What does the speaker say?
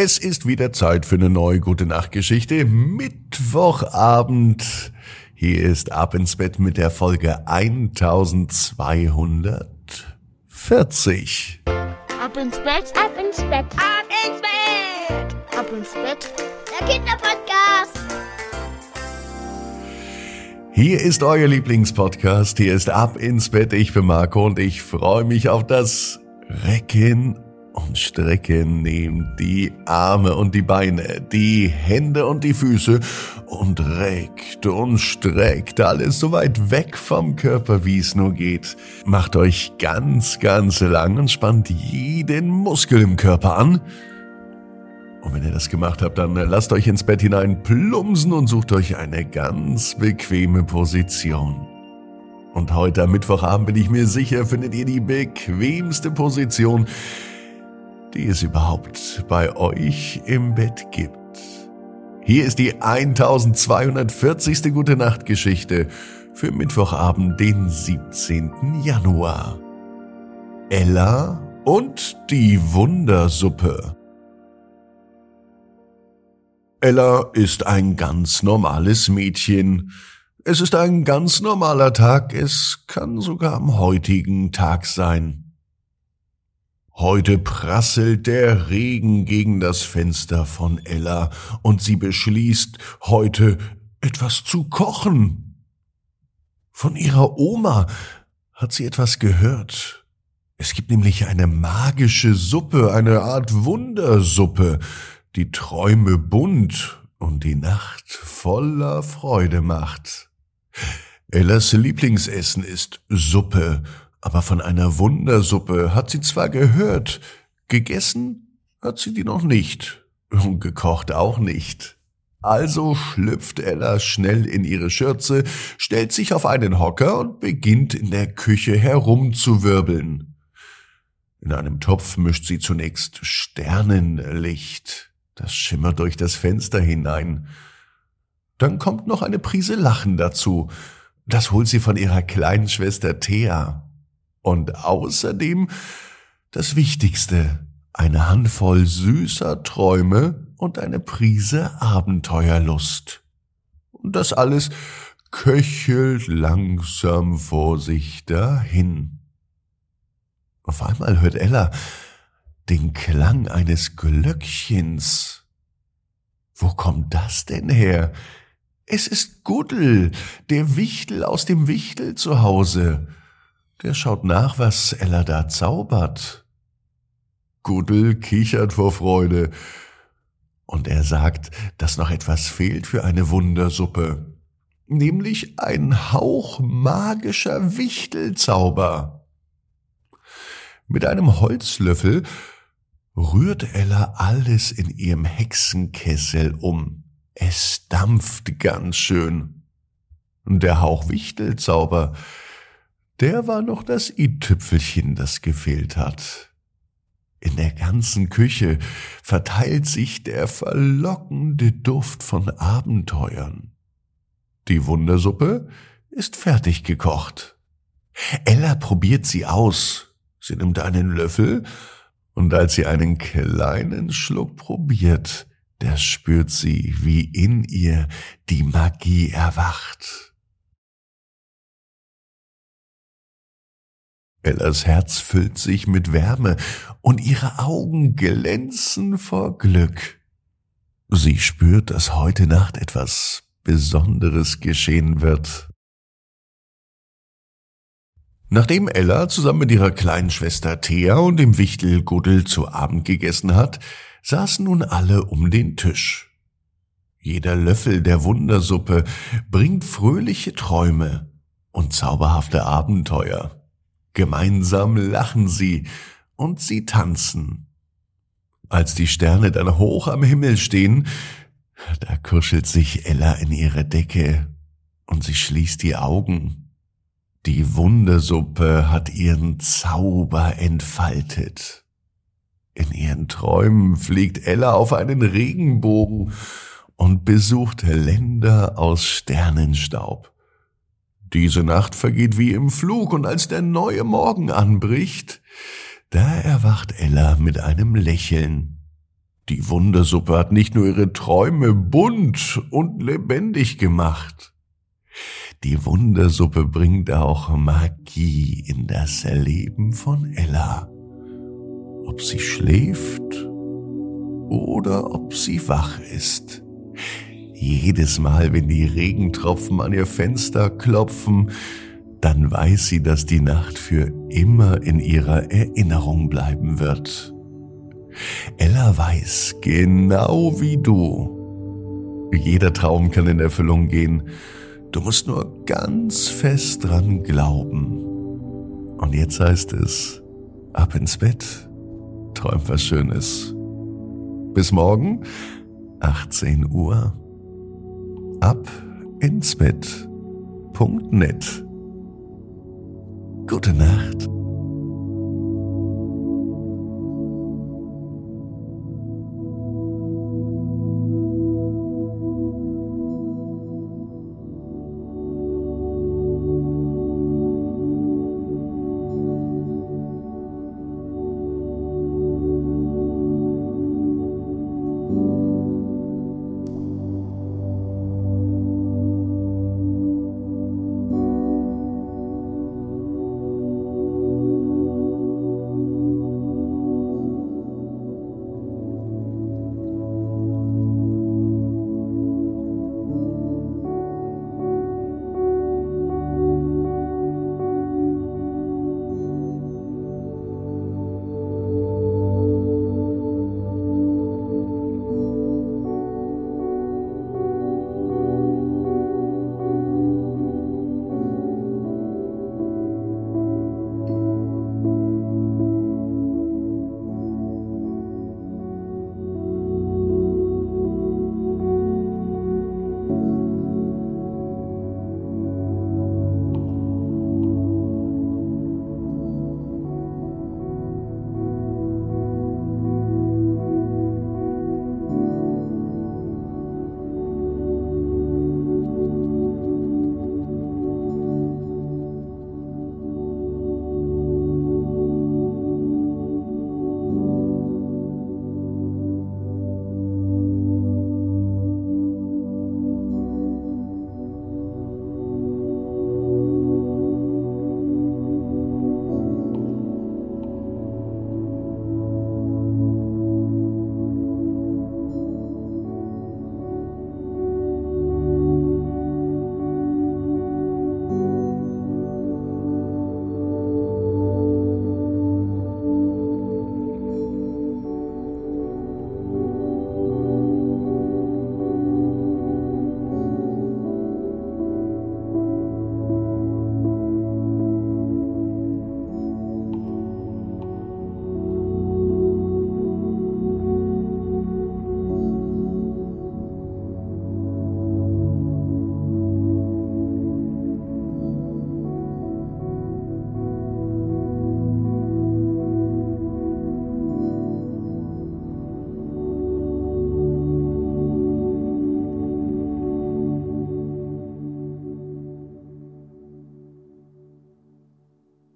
Es ist wieder Zeit für eine neue gute Nachtgeschichte. Mittwochabend. Hier ist Ab ins Bett mit der Folge 1240. Ab ins Bett, ab ins Bett, ab ins Bett, ab ins Bett. Der Kinderpodcast. Hier ist euer Lieblingspodcast. Hier ist Ab ins Bett. Ich bin Marco und ich freue mich auf das Recken und strecken, nehmt die Arme und die Beine, die Hände und die Füße und reckt und streckt alles so weit weg vom Körper, wie es nur geht. Macht euch ganz, ganz lang und spannt jeden Muskel im Körper an. Und wenn ihr das gemacht habt, dann lasst euch ins Bett hinein plumsen und sucht euch eine ganz bequeme Position. Und heute am Mittwochabend bin ich mir sicher, findet ihr die bequemste Position, die es überhaupt bei euch im Bett gibt. Hier ist die 1240. Gute Nacht Geschichte für Mittwochabend, den 17. Januar. Ella und die Wundersuppe. Ella ist ein ganz normales Mädchen. Es ist ein ganz normaler Tag, es kann sogar am heutigen Tag sein. Heute prasselt der Regen gegen das Fenster von Ella und sie beschließt, heute etwas zu kochen. Von ihrer Oma hat sie etwas gehört. Es gibt nämlich eine magische Suppe, eine Art Wundersuppe, die Träume bunt und die Nacht voller Freude macht. Ellas Lieblingsessen ist Suppe, aber von einer Wundersuppe hat sie zwar gehört, gegessen hat sie die noch nicht und gekocht auch nicht. Also schlüpft Ella schnell in ihre Schürze, stellt sich auf einen Hocker und beginnt in der Küche herumzuwirbeln. In einem Topf mischt sie zunächst Sternenlicht, das schimmert durch das Fenster hinein. Dann kommt noch eine Prise Lachen dazu, das holt sie von ihrer kleinen Schwester Thea. Und außerdem das Wichtigste, eine Handvoll süßer Träume und eine Prise Abenteuerlust. Und das alles köchelt langsam vor sich dahin. Auf einmal hört Ella den Klang eines Glöckchens. Wo kommt das denn her? Es ist Guddel, der Wichtel aus dem Wichtel zu Hause. Der schaut nach, was Ella da zaubert. Guddel kichert vor Freude. Und er sagt, dass noch etwas fehlt für eine Wundersuppe. Nämlich ein Hauch magischer Wichtelzauber. Mit einem Holzlöffel rührt Ella alles in ihrem Hexenkessel um. Es dampft ganz schön. Der Hauch Wichtelzauber der war noch das i-Tüpfelchen, das gefehlt hat. In der ganzen Küche verteilt sich der verlockende Duft von Abenteuern. Die Wundersuppe ist fertig gekocht. Ella probiert sie aus. Sie nimmt einen Löffel und als sie einen kleinen Schluck probiert, da spürt sie, wie in ihr die Magie erwacht. Ellas Herz füllt sich mit Wärme und ihre Augen glänzen vor Glück. Sie spürt, dass heute Nacht etwas Besonderes geschehen wird. Nachdem Ella zusammen mit ihrer kleinen Schwester Thea und dem Wichtel Guddel zu Abend gegessen hat, saßen nun alle um den Tisch. Jeder Löffel der Wundersuppe bringt fröhliche Träume und zauberhafte Abenteuer. Gemeinsam lachen sie und sie tanzen. Als die Sterne dann hoch am Himmel stehen, da kuschelt sich Ella in ihre Decke und sie schließt die Augen. Die Wundersuppe hat ihren Zauber entfaltet. In ihren Träumen fliegt Ella auf einen Regenbogen und besucht Länder aus Sternenstaub. Diese Nacht vergeht wie im Flug, und als der neue Morgen anbricht, da erwacht Ella mit einem Lächeln. Die Wundersuppe hat nicht nur ihre Träume bunt und lebendig gemacht. Die Wundersuppe bringt auch Magie in das Leben von Ella. Ob sie schläft oder ob sie wach ist. Jedes Mal, wenn die Regentropfen an ihr Fenster klopfen, dann weiß sie, dass die Nacht für immer in ihrer Erinnerung bleiben wird. Ella weiß, genau wie du. Jeder Traum kann in Erfüllung gehen. Du musst nur ganz fest dran glauben. Und jetzt heißt es, ab ins Bett, träum was Schönes. Bis morgen, 18 Uhr. Ab ins Bett.net. Gute Nacht.